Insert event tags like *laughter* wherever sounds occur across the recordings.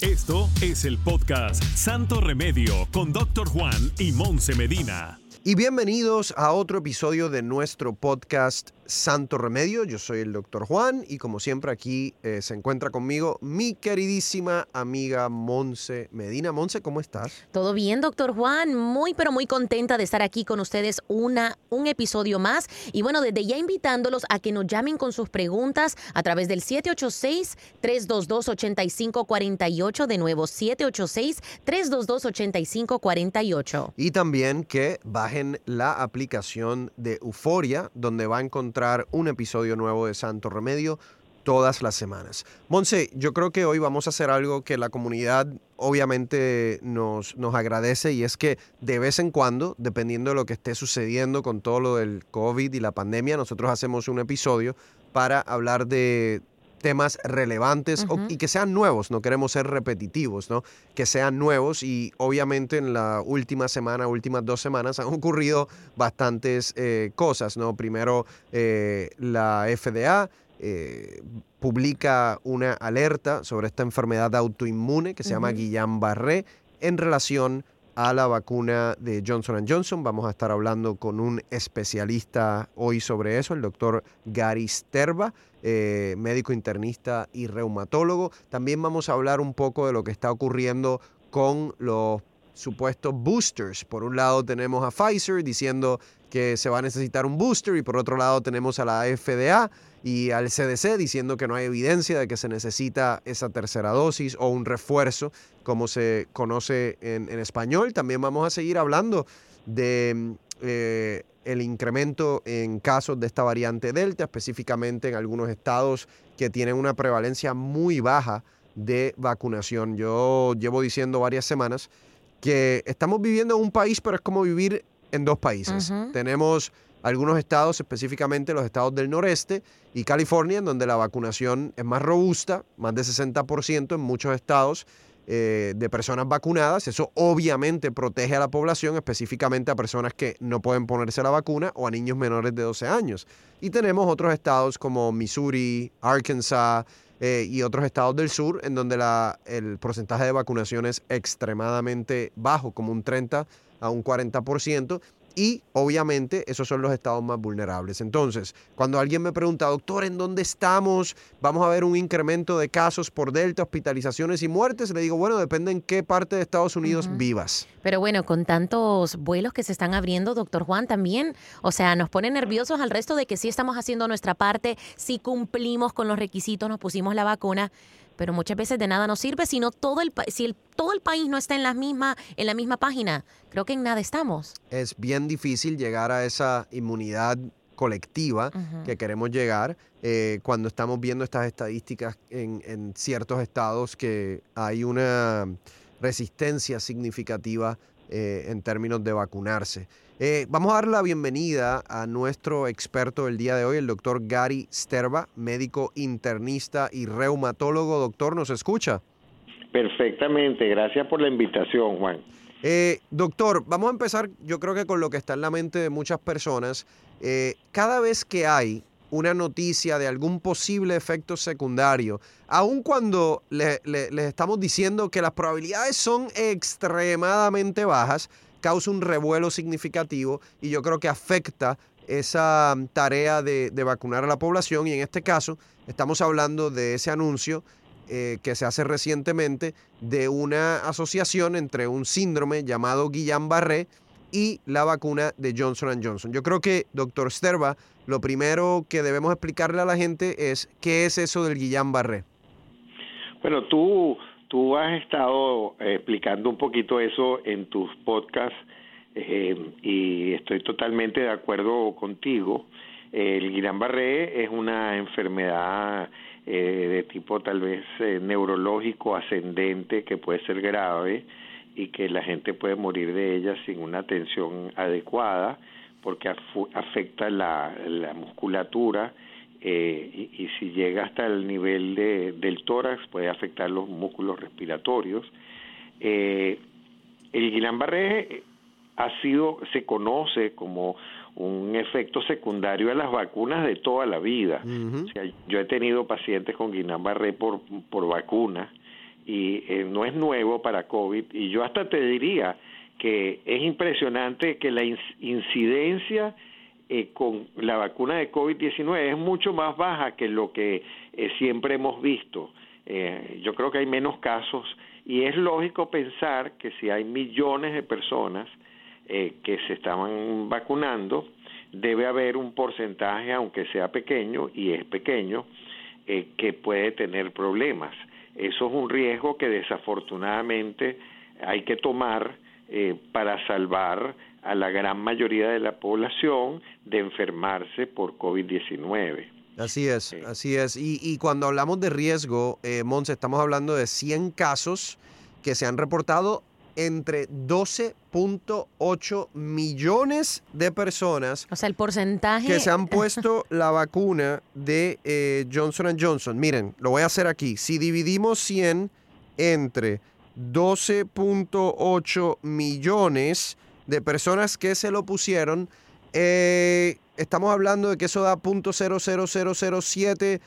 Esto es el podcast Santo Remedio con Doctor Juan y Monse Medina. Y bienvenidos a otro episodio de nuestro podcast Santo Remedio. Yo soy el doctor Juan y como siempre aquí eh, se encuentra conmigo mi queridísima amiga Monse Medina. Monse, ¿cómo estás? Todo bien, doctor Juan. Muy, pero muy contenta de estar aquí con ustedes una, un episodio más. Y bueno, desde ya invitándolos a que nos llamen con sus preguntas a través del 786-322-8548. De nuevo, 786-322-8548. Y también que bajen la aplicación de Euforia, donde va a encontrar un episodio nuevo de Santo Remedio todas las semanas. Monse, yo creo que hoy vamos a hacer algo que la comunidad obviamente nos, nos agradece y es que de vez en cuando, dependiendo de lo que esté sucediendo con todo lo del COVID y la pandemia, nosotros hacemos un episodio para hablar de temas relevantes y que sean nuevos, no queremos ser repetitivos, ¿no? Que sean nuevos y obviamente en la última semana, últimas dos semanas *laughs* han ocurrido bastantes eh, cosas, ¿no? Primero eh, la FDA eh, publica una alerta sobre esta enfermedad autoinmune que se llama Guillain-Barré en relación a la vacuna de Johnson Johnson. Vamos a estar hablando con un especialista hoy sobre eso, el doctor Gary Sterba. Eh, médico internista y reumatólogo. También vamos a hablar un poco de lo que está ocurriendo con los supuestos boosters. Por un lado tenemos a Pfizer diciendo que se va a necesitar un booster y por otro lado tenemos a la FDA y al CDC diciendo que no hay evidencia de que se necesita esa tercera dosis o un refuerzo, como se conoce en, español. También vamos a seguir hablando de eh, el incremento en casos de esta variante Delta, específicamente en algunos estados que tienen una prevalencia muy baja de vacunación. Yo llevo diciendo varias semanas que estamos viviendo en un país, pero es como vivir en dos países. Tenemos algunos estados, específicamente los estados del noreste y California, en donde la vacunación es más robusta, más de 60% en muchos estados eh, de personas vacunadas. Eso obviamente protege a la población, específicamente a personas que no pueden ponerse la vacuna o a niños menores de 12 años. Y tenemos otros estados como Missouri, Arkansas eh, y otros estados del sur, en donde la, el porcentaje de vacunación es extremadamente bajo, como un 30 a un 40% y obviamente esos son los estados más vulnerables. Entonces, cuando alguien me pregunta, doctor, ¿en dónde estamos? ¿Vamos a ver un incremento de casos por Delta, hospitalizaciones y muertes? Le digo, bueno, depende en qué parte de Estados Unidos vivas. Pero bueno, con tantos vuelos que se están abriendo, doctor Juan, también, o sea, nos pone nerviosos al resto de que sí estamos haciendo nuestra parte, sí cumplimos con los requisitos, nos pusimos la vacuna pero muchas veces de nada nos sirve si todo el si el, todo el país no está en la misma en la misma página. Creo que en nada estamos. Es bien difícil llegar a esa inmunidad colectiva que queremos llegar eh, cuando estamos viendo estas estadísticas en, en ciertos estados que hay una resistencia significativa eh, en términos de vacunarse. Eh, vamos a dar la bienvenida a nuestro experto del día de hoy, el doctor Gary Sterba, médico internista y reumatólogo. Doctor, ¿nos escucha? Perfectamente, gracias por la invitación, Juan. Eh, doctor, vamos a empezar yo creo que con lo que está en la mente de muchas personas. cada vez que hay una noticia de algún posible efecto secundario, aun cuando les estamos diciendo que las probabilidades son extremadamente bajas, causa un revuelo significativo y yo creo que afecta esa tarea de, vacunar a la población y en este caso estamos hablando de ese anuncio eh, que se hace recientemente de una asociación entre un síndrome llamado Guillain-Barré y la vacuna de Johnson Johnson. Yo creo que, doctor Sterba, lo primero que debemos explicarle a la gente es qué es eso del Guillain-Barré. Bueno, tú, tú has estado eh, explicando un poquito eso en tus podcasts eh, y estoy totalmente de acuerdo contigo. El Guillain-Barré es una enfermedad eh, de tipo tal vez eh, neurológico ascendente que puede ser grave y que la gente puede morir de ella sin una atención adecuada porque afecta la, la musculatura eh, y, si llega hasta el nivel de, del tórax puede afectar los músculos respiratorios. Eh, el Guillain-Barré ha sido, se conoce como un efecto secundario de las vacunas de toda la vida. o sea, yo he tenido pacientes con Guillain-Barré por, por vacuna y eh, no es nuevo para COVID y yo hasta te diría que es impresionante que la incidencia eh, con la vacuna de COVID-19 es mucho más baja que lo que eh, siempre hemos visto. Eh, yo creo que hay menos casos y es lógico pensar que si hay millones de personas que se estaban vacunando, debe haber un porcentaje, aunque sea pequeño, y es pequeño, que puede tener problemas. Eso es un riesgo que desafortunadamente hay que tomar para salvar a la gran mayoría de la población de enfermarse por COVID-19. Así es, así es. Y, cuando hablamos de riesgo, eh, Monse, estamos hablando de 100 casos que se han reportado entre 12.8 millones de personas. O sea, el porcentaje. Que se han *laughs* puesto la vacuna de eh, Johnson Johnson. Miren, lo voy a hacer aquí. Si dividimos 100 entre 12.8 millones, de personas que se lo pusieron. Eh, estamos hablando de que eso da .00007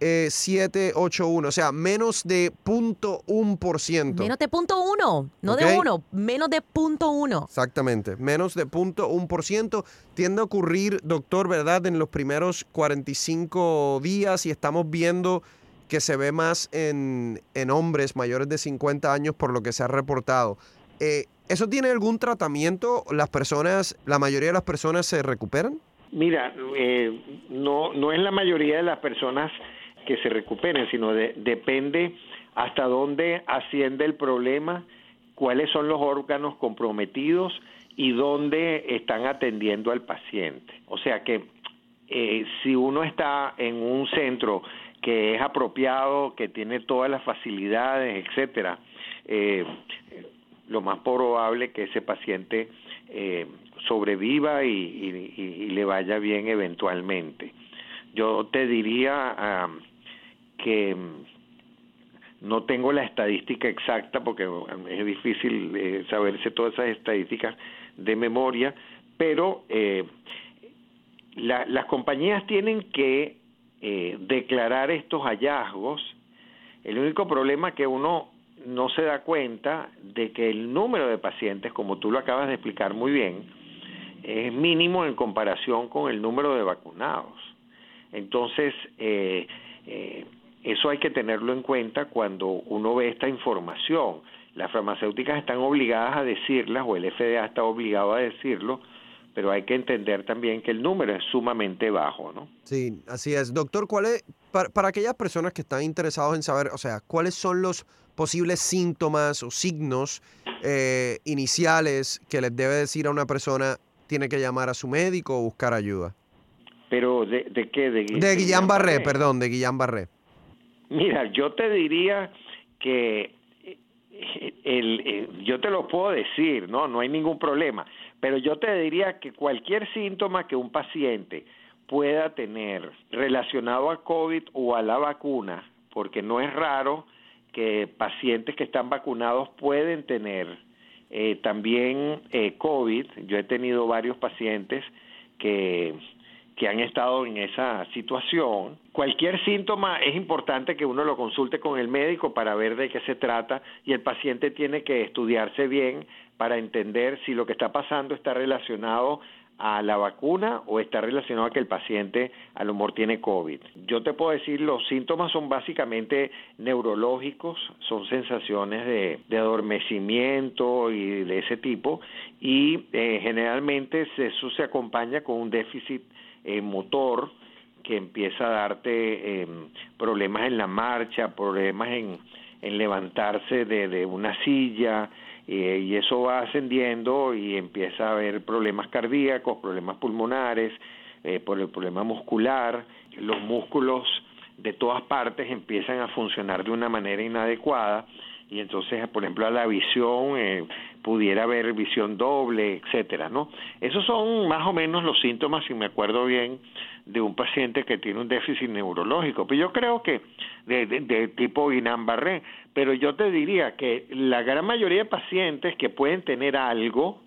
781, o sea, menos de 0.1%. Menos de 0.1, no de 1, menos de 0.1. Exactamente, menos de 0.1%. Tiende a ocurrir, doctor, ¿verdad? En los primeros 45 días y estamos viendo que se ve más en, en hombres mayores de 50 años por lo que se ha reportado. Eh, ¿Eso tiene algún tratamiento? ¿Las personas, la mayoría de las personas se recuperan? Mira, eh, no, no es la mayoría de las personas que se recuperen, sino depende hasta dónde asciende el problema, cuáles son los órganos comprometidos y dónde están atendiendo al paciente. O sea que eh, si uno está en un centro que es apropiado, que tiene todas las facilidades, etcétera, eh, lo más probable que ese paciente eh, sobreviva y, le vaya bien eventualmente. Yo te diría que mm, no tengo la estadística exacta porque es difícil eh, saberse todas esas estadísticas de memoria, pero eh, las compañías tienen que declarar estos hallazgos. El único problema que uno no se da cuenta de que el número de pacientes, como tú lo acabas de explicar muy bien, es mínimo en comparación con el número de vacunados. Entonces, eh, eh, eso hay que tenerlo en cuenta cuando uno ve esta información. Las farmacéuticas están obligadas a decirlas, o el FDA está obligado a decirlo, pero hay que entender también que el número es sumamente bajo, ¿no? Sí, así es. Doctor, ¿cuál es, para, para aquellas personas que están interesados en saber, o sea, cuáles son los posibles síntomas o signos eh, iniciales que les debe decir a una persona tiene que llamar a su médico o buscar ayuda? ¿Pero de, qué? De, de Guillain-Barré, perdón, de Guillain-Barré. Mira, yo te diría que eh, el, eh, yo te lo puedo decir, no, no hay ningún problema, pero yo te diría que cualquier síntoma que un paciente pueda tener relacionado a COVID o a la vacuna, porque no es raro que pacientes que están vacunados pueden tener eh, también eh, COVID. Yo he tenido varios pacientes que, que han estado en esa situación. Cualquier síntoma es importante que uno lo consulte con el médico para ver de qué se trata y el paciente tiene que estudiarse bien para entender si lo que está pasando está relacionado a la vacuna o está relacionado a que el paciente a lo mejor tiene COVID. Yo te puedo decir, los síntomas son básicamente neurológicos, son sensaciones de, adormecimiento y de ese tipo, y eh, generalmente eso se acompaña con un déficit eh, motor que empieza a darte em, problemas en la marcha, problemas en, en levantarse de, de una silla, eh, y eso va ascendiendo y empieza a haber problemas cardíacos, problemas pulmonares, eh, por el problema muscular, los músculos de todas partes empiezan a funcionar de una manera inadecuada y entonces, por ejemplo, a la visión eh, pudiera haber visión doble, etcétera, ¿no? Esos son más o menos los síntomas, si me acuerdo bien, de un paciente que tiene un déficit neurológico. Pero yo creo que de, de, tipo Guillain-Barré, pero yo te diría que la gran mayoría de pacientes que pueden tener algo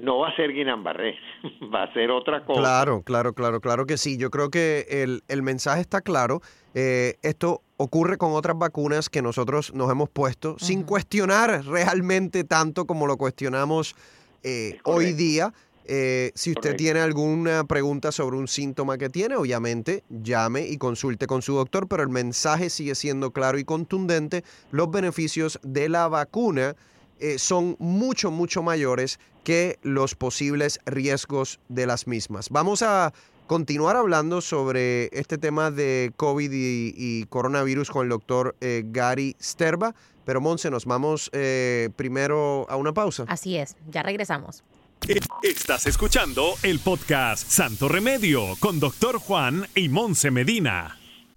no va a ser Guillain-Barré, *laughs* va a ser otra cosa. Claro, claro, claro, claro que sí. Yo creo que el, el mensaje está claro. Eh, esto ocurre con otras vacunas que nosotros nos hemos puesto sin cuestionar realmente tanto como lo cuestionamos eh, hoy día. Eh, si usted tiene alguna pregunta sobre un síntoma que tiene, obviamente llame y consulte con su doctor, pero el mensaje sigue siendo claro y contundente. Los beneficios de la vacuna eh, son mucho, mucho mayores que los posibles riesgos de las mismas. Vamos a continuar hablando sobre este tema de COVID y, coronavirus con el doctor eh, Gary Sterba, pero Monse, nos vamos primero a una pausa. Así es, ya regresamos. Estás escuchando el podcast Santo Remedio con Doctor Juan y Monse Medina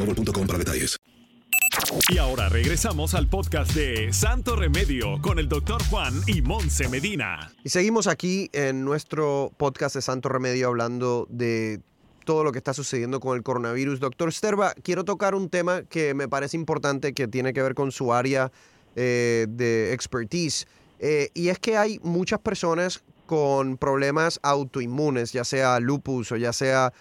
boostmobile.com para detalles. Y ahora regresamos al podcast de Santo Remedio con el doctor Juan y Monse Medina. Y seguimos aquí en nuestro podcast de Santo Remedio hablando de todo lo que está sucediendo con el coronavirus. Doctor Sterba, quiero tocar un tema que me parece importante que tiene que ver con su área eh, de expertise. Eh, y es que hay muchas personas con problemas autoinmunes, ya sea lupus o ya sea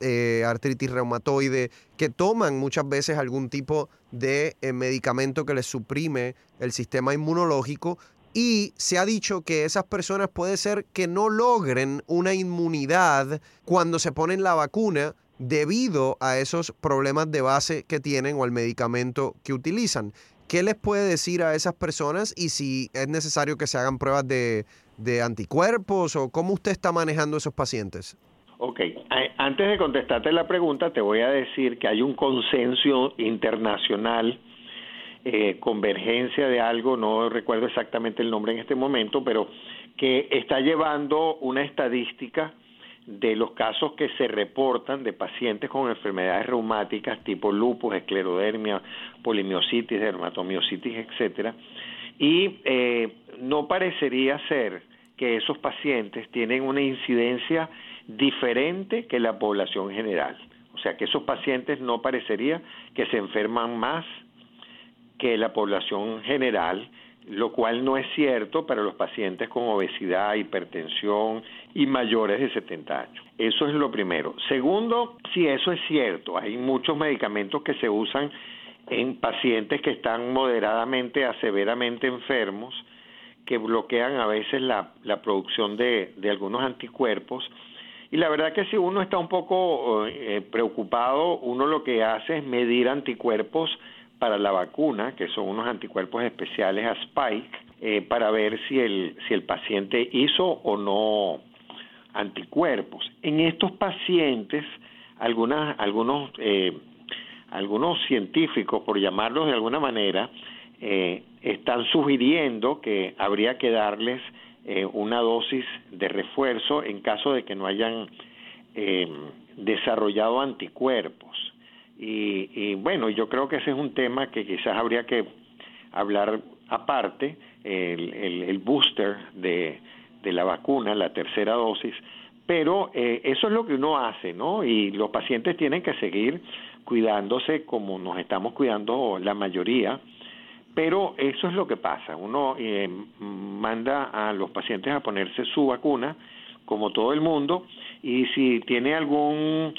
eh, artritis reumatoide, que toman muchas veces algún tipo de eh, medicamento que les suprime el sistema inmunológico. Y se ha dicho que esas personas puede ser que no logren una inmunidad cuando se ponen la vacuna debido a esos problemas de base que tienen o al medicamento que utilizan. ¿Qué les puede decir a esas personas y si es necesario que se hagan pruebas de, de anticuerpos o cómo usted está manejando esos pacientes? Ok, antes de contestarte la pregunta, te voy a decir que hay un consenso internacional, eh, convergencia de algo, no recuerdo exactamente el nombre en este momento, pero que está llevando una estadística de los casos que se reportan de pacientes con enfermedades reumáticas tipo lupus, esclerodermia, polimiositis, dermatomiositis, etcétera, y eh, no parecería ser que esos pacientes tienen una incidencia diferente que la población general. O sea, que esos pacientes no parecería que se enferman más que la población general, lo cual no es cierto para los pacientes con obesidad, hipertensión y mayores de 70 años. Eso es lo primero. Segundo, si eso es cierto, hay muchos medicamentos que se usan en pacientes que están moderadamente a severamente enfermos, que bloquean a veces la, la producción de, de, algunos anticuerpos. Y la verdad que si uno está un poco eh, preocupado, uno lo que hace es medir anticuerpos para la vacuna, que son unos anticuerpos especiales a Spike, eh, para ver si el, si el paciente hizo o no anticuerpos. En estos pacientes, algunas, algunos, eh, algunos científicos, por llamarlos de alguna manera, eh, están sugiriendo que habría que darles eh, una dosis de refuerzo en caso de que no hayan eh, desarrollado anticuerpos. Y, y, bueno, yo creo que ese es un tema que quizás habría que hablar aparte, el, el, el booster de, de la vacuna, la tercera dosis, pero eh, eso es lo que uno hace, ¿no? Y los pacientes tienen que seguir cuidándose como nos estamos cuidando la mayoría, pero eso es lo que pasa. Uno eh, manda a los pacientes a ponerse su vacuna, como todo el mundo, y si tiene alguna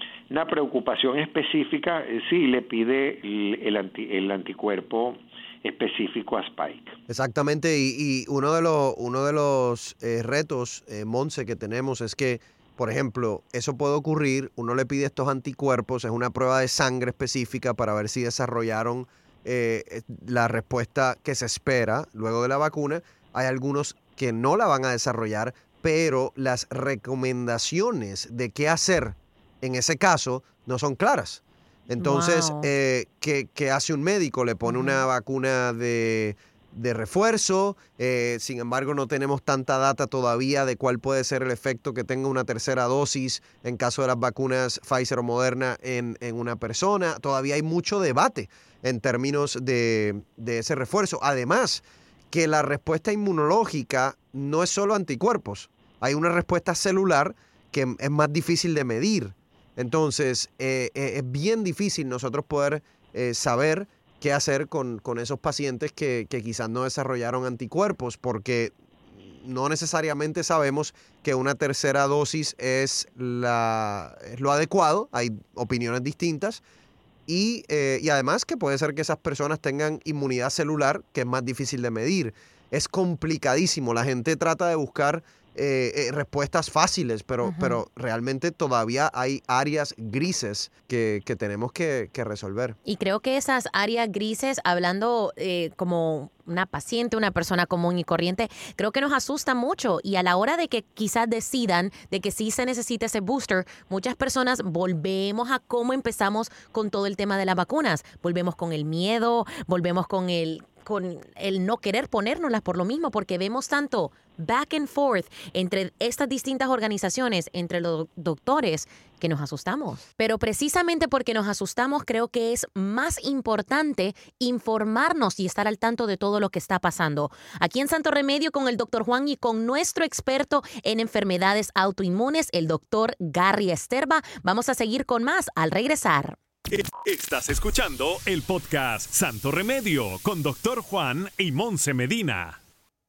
preocupación específica, eh, sí le pide el, el, anti, el anticuerpo específico a Spike. Exactamente, y, y uno de los, uno de los eh, retos, eh, Monse, que tenemos es que, por ejemplo, eso puede ocurrir, uno le pide estos anticuerpos, es una prueba de sangre específica para ver si desarrollaron eh, la respuesta que se espera luego de la vacuna. Hay algunos que no la van a desarrollar, pero las recomendaciones de qué hacer en ese caso no son claras. Entonces, wow. eh, ¿qué, ¿qué, hace un médico? Le pone uh -huh. una vacuna de, de refuerzo, eh, sin embargo no tenemos tanta data todavía de cuál puede ser el efecto que tenga una tercera dosis en caso de las vacunas Pfizer o Moderna en, en una persona. Todavía hay mucho debate en términos de, de ese refuerzo. Además, que la respuesta inmunológica no es solo anticuerpos, hay una respuesta celular que es más difícil de medir. Entonces, eh, eh, es bien difícil nosotros poder saber qué hacer con, con esos pacientes que, que, quizás no desarrollaron anticuerpos, porque no necesariamente sabemos que una tercera dosis es, la, es lo adecuado, hay opiniones distintas, y, eh, y además que puede ser que esas personas tengan inmunidad celular, que es más difícil de medir. Es complicadísimo, la gente trata de buscar eh, eh, respuestas fáciles, pero, uh -huh. pero realmente todavía hay áreas grises que, que tenemos que, que, resolver. Y creo que esas áreas grises, hablando eh, como una paciente, una persona común y corriente, creo que nos asusta mucho y a la hora de que quizás decidan de que sí se necesita ese booster, muchas personas volvemos a cómo empezamos con todo el tema de las vacunas. Volvemos con el miedo, volvemos con el con el no querer ponérnoslas por lo mismo, porque vemos tanto back and forth entre estas distintas organizaciones, entre los doctores, que nos asustamos. Pero precisamente porque nos asustamos, creo que es más importante informarnos y estar al tanto de todo lo que está pasando. Aquí en Santo Remedio con el doctor Juan y con nuestro experto en enfermedades autoinmunes, el doctor Gary Esterba, vamos a seguir con más al regresar. Estás escuchando el podcast Santo Remedio con Doctor Juan y Monse Medina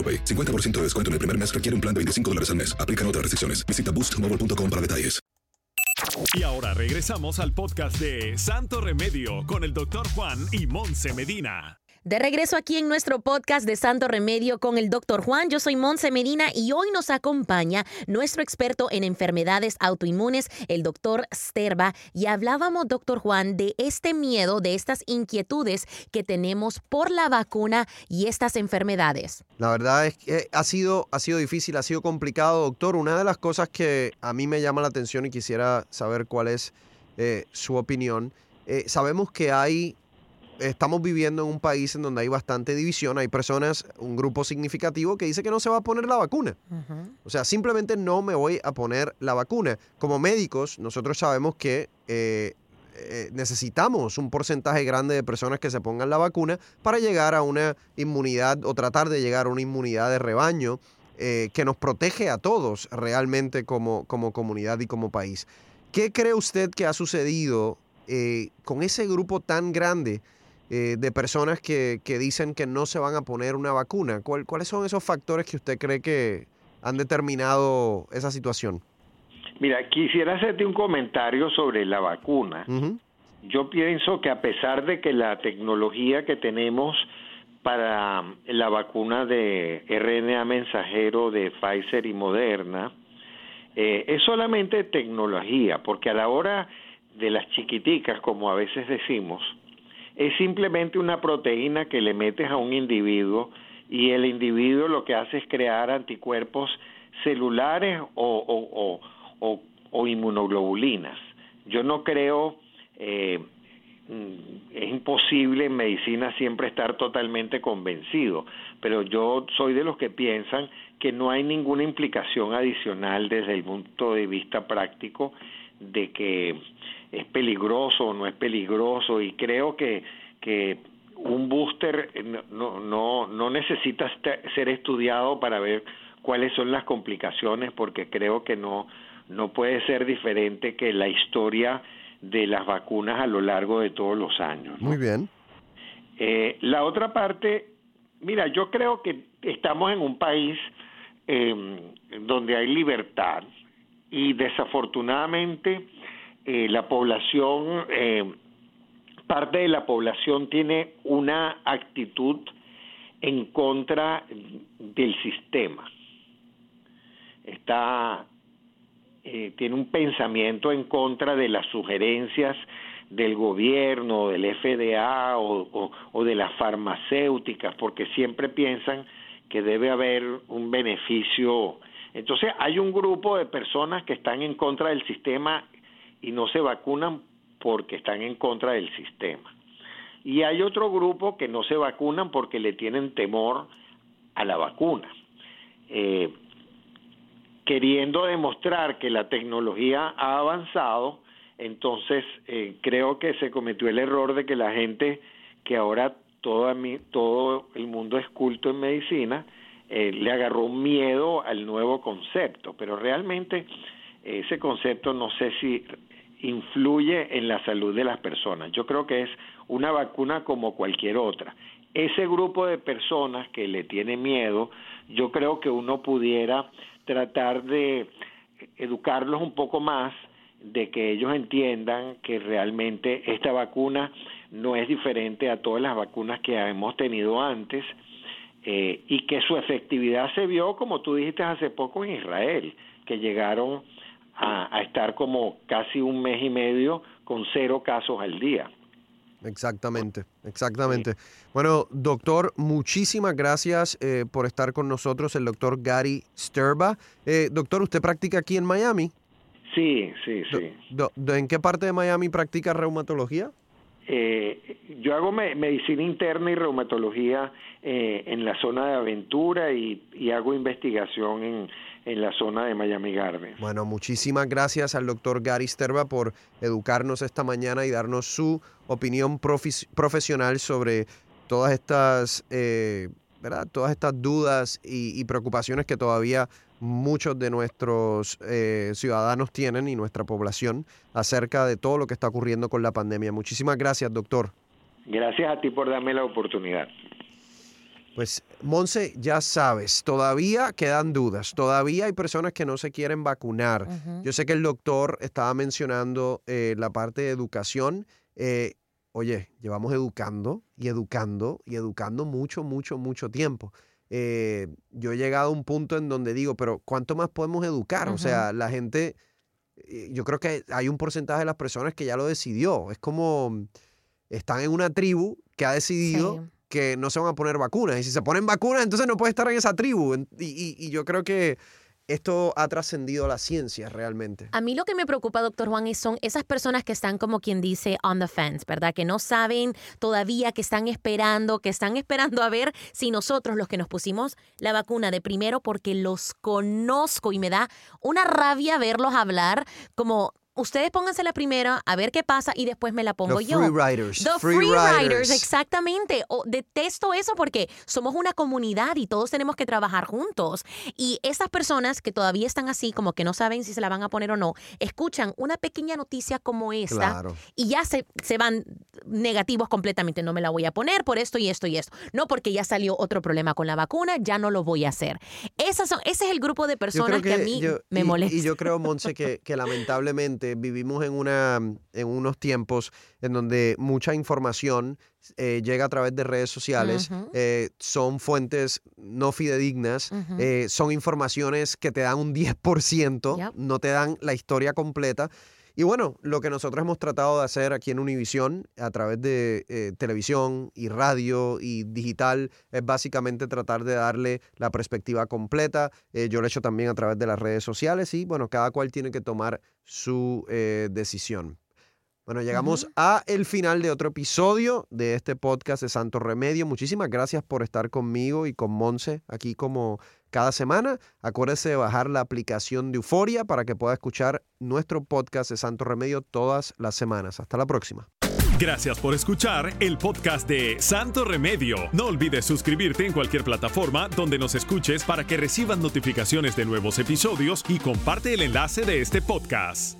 AroPay. 50% de descuento en el primer mes requiere un plan de 25 dólares al mes. Aplican otras restricciones. Visita boostmobile.com para detalles. Y ahora regresamos al podcast de Santo Remedio con el doctor Juan y Monse Medina. De regreso aquí en nuestro podcast de Santo Remedio con el doctor Juan, yo soy Monse Medina y hoy nos acompaña nuestro experto en enfermedades autoinmunes, el doctor Sterba, y hablábamos, doctor Juan, de este miedo, de estas inquietudes que tenemos por la vacuna y estas enfermedades. La verdad es que ha sido, ha sido difícil, ha sido complicado, doctor. Una de las cosas que a mí me llama la atención y quisiera saber cuál es eh, su opinión, eh, sabemos que hay estamos viviendo en un país en donde hay bastante división. Hay personas, un grupo significativo que dice que no se va a poner la vacuna. O sea, simplemente no me voy a poner la vacuna. Como médicos, nosotros sabemos que eh, eh, necesitamos un porcentaje grande de personas que se pongan la vacuna para llegar a una inmunidad o tratar de llegar a una inmunidad de rebaño eh, que nos protege a todos realmente como, como comunidad y como país. ¿Qué cree usted que ha sucedido con ese grupo tan grande eh, de personas que, dicen que no se van a poner una vacuna. ¿Cuáles son esos factores que usted cree que han determinado esa situación? Mira, quisiera hacerte un comentario sobre la vacuna. Yo pienso que a pesar de que la tecnología que tenemos para la vacuna de RNA mensajero de Pfizer y Moderna eh, es solamente tecnología, porque a la hora de las chiquiticas, como a veces decimos, es simplemente una proteína que le metes a un individuo y el individuo lo que hace es crear anticuerpos celulares o, o, inmunoglobulinas. Yo no creo, eh, mm, es imposible en medicina siempre estar totalmente convencido, pero yo soy de los que piensan que no hay ninguna implicación adicional desde el punto de vista práctico de que es peligroso o no es peligroso y creo que, que un booster no, no, no necesita ser estudiado para ver cuáles son las complicaciones porque creo que no, no puede ser diferente que la historia de las vacunas a lo largo de todos los años. Muy bien. Eh, la otra parte, mira, yo creo que estamos en un país eh, donde hay libertad y desafortunadamente eh, la población, eh, parte de la población tiene una actitud en contra del sistema. Está, eh, tiene un pensamiento en contra de las sugerencias del gobierno, del FDA o, o de las farmacéuticas, porque siempre piensan que debe haber un beneficio. Entonces hay un grupo de personas que están en contra del sistema y no se vacunan porque están en contra del sistema. Y hay otro grupo que no se vacunan porque le tienen temor a la vacuna, eh, queriendo demostrar que la tecnología ha avanzado, entonces eh, creo que se cometió el error de que la gente que ahora todo, todo el mundo es culto en medicina, eh, le agarró miedo al nuevo concepto, pero realmente ese concepto no sé si influye en la salud de las personas. Yo creo que es una vacuna como cualquier otra. Ese grupo de personas que le tiene miedo, yo creo que uno pudiera tratar de educarlos un poco más, de que ellos entiendan que realmente esta vacuna no es diferente a todas las vacunas que hemos tenido antes eh, y que su efectividad se vio, como tú dijiste hace poco, en Israel, que llegaron a, estar como casi un mes y medio con cero casos al día. Exactamente, exactamente. Bueno, doctor, muchísimas gracias eh, por estar con nosotros, el doctor Gary Sterba. Eh, doctor, ¿usted practica aquí en Miami? Sí, sí, sí. Do- do- ¿En qué parte de Miami practica reumatología? Eh, yo hago me- medicina interna y reumatología eh, en la zona de Aventura y, hago investigación en, en la zona de Miami Gardens. Bueno, muchísimas gracias al doctor Gary Sterba por educarnos esta mañana y darnos su opinión profesional sobre todas estas, eh, ¿verdad? Todas estas dudas y preocupaciones que todavía muchos de nuestros eh, ciudadanos tienen y nuestra población acerca de todo lo que está ocurriendo con la pandemia. Muchísimas gracias, doctor. Gracias a ti por darme la oportunidad. Pues, Monse, ya sabes, todavía quedan dudas, todavía hay personas que no se quieren vacunar. Yo sé que el doctor estaba mencionando eh, la parte de educación. Eh, oye, llevamos educando y educando y educando mucho, mucho, mucho tiempo. Eh, yo he llegado a un punto en donde digo, pero ¿cuánto más podemos educar? O sea, la gente, eh, yo creo que hay un porcentaje de las personas que ya lo decidió. Es como están en una tribu que ha decidido que no se van a poner vacunas. Y si se ponen vacunas, entonces no puede estar en esa tribu. Y- y yo creo que esto ha trascendido la ciencia realmente. A mí lo que me preocupa, doctor Juan, es son esas personas que están como quien dice on the fence, ¿verdad? Que no saben todavía, que están esperando, que están *laughs* esperando a ver si nosotros, los que nos pusimos la vacuna de primero, porque los conozco y me da una rabia verlos hablar como... Ustedes pónganse la primera, a ver qué pasa y después me la pongo Los yo. free riders, The free free, riders. riders, exactamente. O, detesto eso porque somos una comunidad y todos tenemos que trabajar juntos. Y esas personas que todavía están así, como que no saben si se la van a poner o no, escuchan una pequeña noticia como esta Claro. y ya se, se van negativos completamente. No me la voy a poner por esto y esto y esto. No porque ya salió otro problema con la vacuna, ya no lo voy a hacer. Esas son, ese es el grupo de personas que, a mí yo- me molesta. Y yo creo, Monse, que, que lamentablemente vivimos en, una, en unos tiempos en donde mucha información eh, llega a través de redes sociales, eh, son fuentes no fidedignas, eh, son informaciones que te dan un 10%, Yep. no te dan la historia completa. Y bueno, lo que nosotros hemos tratado de hacer aquí en Univisión a través de eh, televisión y radio y digital es básicamente tratar de darle la perspectiva completa. Eh, yo lo he hecho también a través de las redes sociales y bueno, cada cual tiene que tomar su eh, decisión. Bueno, llegamos a el final de otro episodio de este podcast de Santo Remedio. Muchísimas gracias por estar conmigo y con Monse aquí como cada semana. Acuérdese de bajar la aplicación de Euforia para que pueda escuchar nuestro podcast de Santo Remedio todas las semanas. Hasta la próxima. Gracias por escuchar el podcast de Santo Remedio. No olvides suscribirte en cualquier plataforma donde nos escuches para que recibas notificaciones de nuevos episodios y comparte el enlace de este podcast.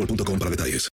boostmobile.com para detalles.